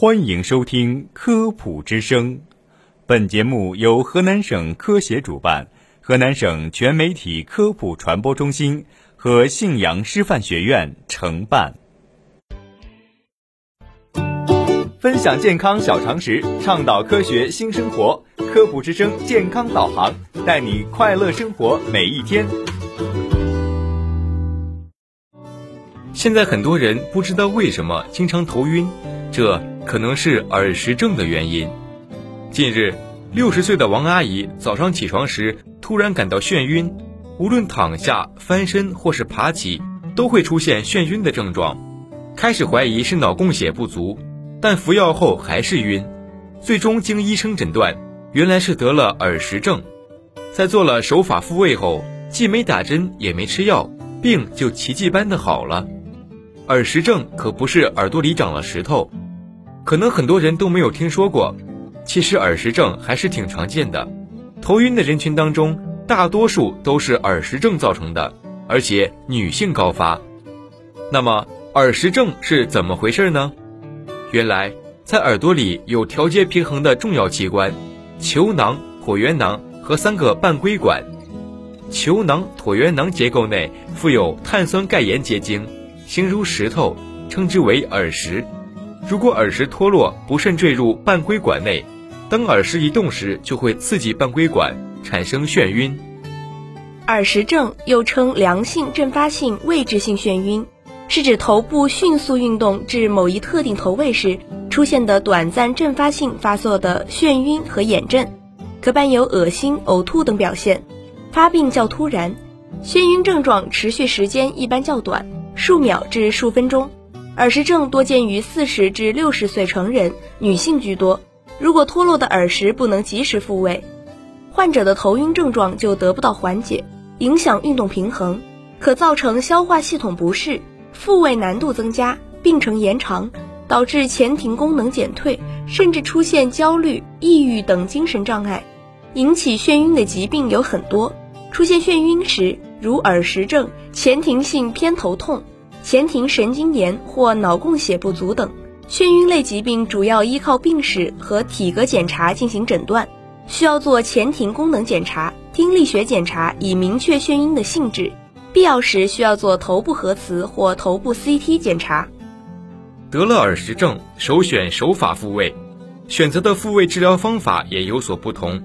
欢迎收听《科普之声》，本节目由河南省科协主办，河南省全媒体科普传播中心和信阳师范学院承办。分享健康小常识，倡导科学新生活，《科普之声》健康导航，带你快乐生活每一天。现在很多人不知道为什么经常头晕，这。可能是耳石症的原因。近日，六十岁的王阿姨早上起床时突然感到眩晕，无论躺下、翻身或是爬起，都会出现眩晕的症状。开始怀疑是脑供血不足，但服药后还是晕。最终经医生诊断，原来是得了耳石症。在做了手法复位后，既没打针也没吃药，病就奇迹般的好了。耳石症可不是耳朵里长了石头。可能很多人都没有听说过，其实耳石症还是挺常见的。头晕的人群当中，大多数都是耳石症造成的，而且女性高发。那么耳石症是怎么回事呢？原来在耳朵里有调节平衡的重要器官——球囊、椭圆囊和三个半规管。球囊、椭圆囊结构内附有碳酸钙盐结晶，形如石头，称之为耳石。如果耳石脱落，不慎坠入半规管内，当耳石移动时，就会刺激半规管，产生眩晕。耳石症又称良性阵发性位置性眩晕，是指头部迅速运动至某一特定头位时出现的短暂阵发性发作的眩晕和眼震，可伴有恶心、呕吐等表现，发病较突然，眩晕症状持续时间一般较短，数秒至数分钟。耳石症多见于四十至六十岁成人，女性居多。如果脱落的耳石不能及时复位，患者的头晕症状就得不到缓解，影响运动平衡，可造成消化系统不适，复位难度增加，病程延长，导致前庭功能减退，甚至出现焦虑、抑郁等精神障碍。引起眩晕的疾病有很多，出现眩晕时，如耳石症、前庭性偏头痛。前庭神经炎或脑供血不足等眩晕类疾病，主要依靠病史和体格检查进行诊断，需要做前庭功能检查、听力学检查以明确眩晕的性质，必要时需要做头部核磁或头部 CT 检查。得了耳石症，首选手法复位，选择的复位治疗方法也有所不同。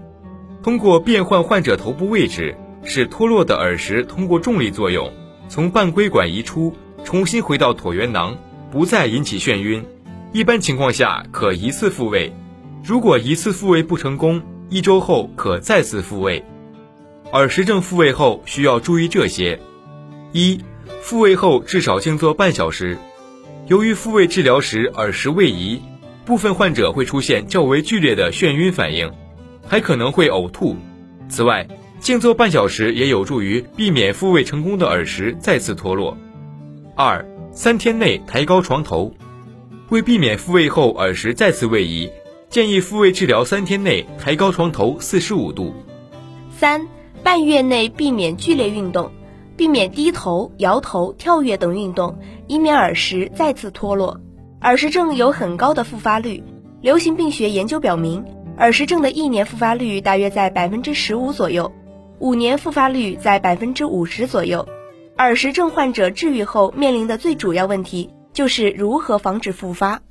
通过变换患者头部位置，使脱落的耳石通过重力作用从半规管移出。重新回到椭圆囊，不再引起眩晕。一般情况下可一次复位，如果一次复位不成功，一周后可再次复位。耳石症复位后需要注意这些：一、复位后至少静坐半小时。由于复位治疗时耳石位移，部分患者会出现较为剧烈的眩晕反应，还可能会呕吐。此外，静坐半小时也有助于避免复位成功的耳石再次脱落。二三天内抬高床头，为避免复位后耳石再次位移，建议复位治疗三天内抬高床头四十五度。三半月内避免剧烈运动，避免低头、摇头、跳跃等运动，以免耳石再次脱落。耳石症有很高的复发率，流行病学研究表明，耳石症的一年复发率大约在百分之十五左右，五年复发率在百分之五十左右。耳石症患者治愈后面临的最主要问题就是如何防止复发。